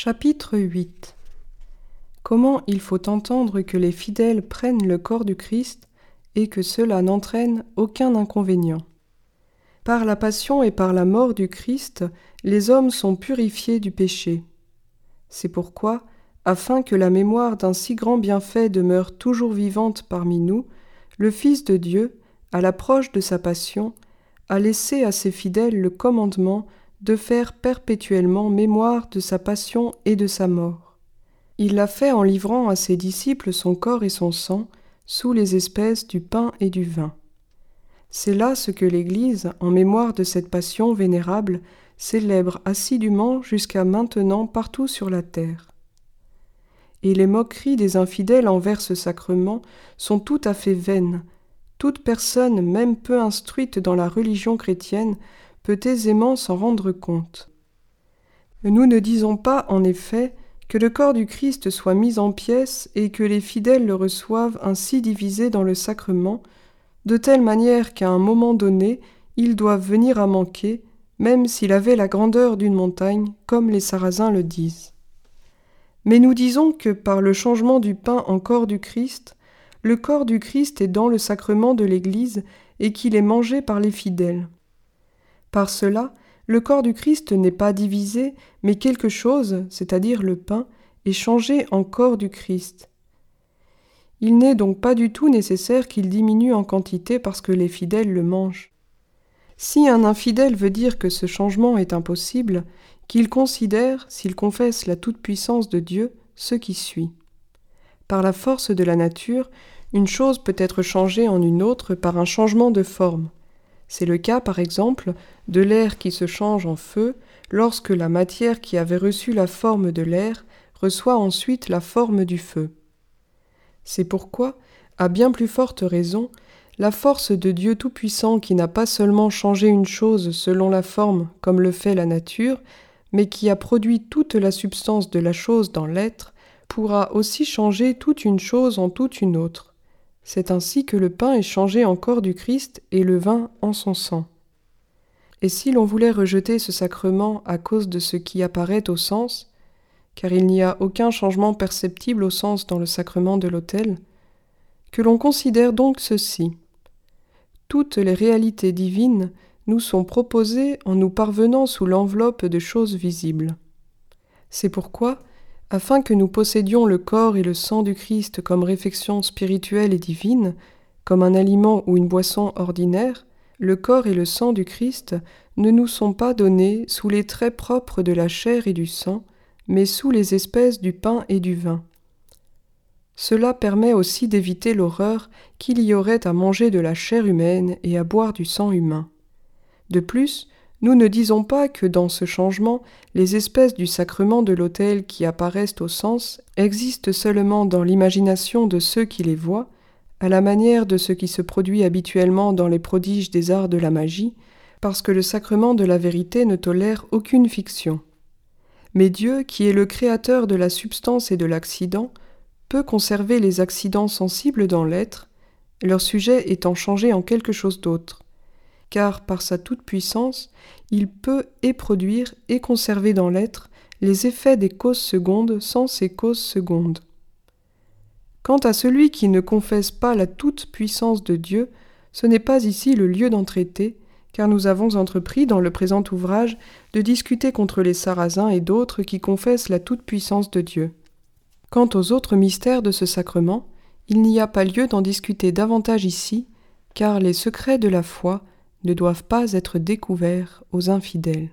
Chapitre 8 Comment il faut entendre que les fidèles prennent le corps du Christ et que cela n'entraîne aucun inconvénient. Par la passion et par la mort du Christ, les hommes sont purifiés du péché. C'est pourquoi, afin que la mémoire d'un si grand bienfait demeure toujours vivante parmi nous, le Fils de Dieu, à l'approche de sa passion, a laissé à ses fidèles le commandement de faire perpétuellement mémoire de sa passion et de sa mort. Il l'a fait en livrant à ses disciples son corps et son sang sous les espèces du pain et du vin. C'est là ce que l'Église, en mémoire de cette passion vénérable, célèbre assidûment jusqu'à maintenant partout sur la terre. Et les moqueries des infidèles envers ce sacrement sont tout à fait vaines. Toute personne, même peu instruite dans la religion chrétienne, peut aisément s'en rendre compte. Nous ne disons pas, en effet, que le corps du Christ soit mis en pièces et que les fidèles le reçoivent ainsi divisé dans le sacrement, de telle manière qu'à un moment donné, ils doivent venir à manquer, même s'il avait la grandeur d'une montagne, comme les Sarrasins le disent. Mais nous disons que par le changement du pain en corps du Christ, le corps du Christ est dans le sacrement de l'Église et qu'il est mangé par les fidèles. Par cela, le corps du Christ n'est pas divisé, mais quelque chose, c'est-à-dire le pain, est changé en corps du Christ. Il n'est donc pas du tout nécessaire qu'il diminue en quantité parce que les fidèles le mangent. Si un infidèle veut dire que ce changement est impossible, qu'il considère, s'il confesse la toute-puissance de Dieu, ce qui suit. Par la force de la nature, une chose peut être changée en une autre par un changement de forme. C'est le cas, par exemple, de l'air qui se change en feu lorsque la matière qui avait reçu la forme de l'air reçoit ensuite la forme du feu. C'est pourquoi, à bien plus forte raison, la force de Dieu Tout-Puissant qui n'a pas seulement changé une chose selon la forme comme le fait la nature, mais qui a produit toute la substance de la chose dans l'être, pourra aussi changer toute une chose en toute une autre. C'est ainsi que le pain est changé en corps du Christ et le vin en son sang. Et si l'on voulait rejeter ce sacrement à cause de ce qui apparaît au sens, car il n'y a aucun changement perceptible au sens dans le sacrement de l'autel, que l'on considère donc ceci. Toutes les réalités divines nous sont proposées en nous parvenant sous l'enveloppe de choses visibles. C'est pourquoi, afin que nous possédions le corps et le sang du Christ comme réfection spirituelle et divine, comme un aliment ou une boisson ordinaire, le corps et le sang du Christ ne nous sont pas donnés sous les traits propres de la chair et du sang, mais sous les espèces du pain et du vin. Cela permet aussi d'éviter l'horreur qu'il y aurait à manger de la chair humaine et à boire du sang humain. De plus, nous ne disons pas que dans ce changement, les espèces du sacrement de l'autel qui apparaissent au sens existent seulement dans l'imagination de ceux qui les voient, à la manière de ce qui se produit habituellement dans les prodiges des arts de la magie, parce que le sacrement de la vérité ne tolère aucune fiction. Mais Dieu, qui est le créateur de la substance et de l'accident, peut conserver les accidents sensibles dans l'être, leur sujet étant changé en quelque chose d'autre car par sa toute-puissance, il peut et produire et conserver dans l'être les effets des causes secondes sans ces causes secondes. Quant à celui qui ne confesse pas la toute-puissance de Dieu, ce n'est pas ici le lieu d'en traiter, car nous avons entrepris dans le présent ouvrage de discuter contre les Sarrasins et d'autres qui confessent la toute-puissance de Dieu. Quant aux autres mystères de ce sacrement, il n'y a pas lieu d'en discuter davantage ici, car les secrets de la foi ne doivent pas être découverts aux infidèles.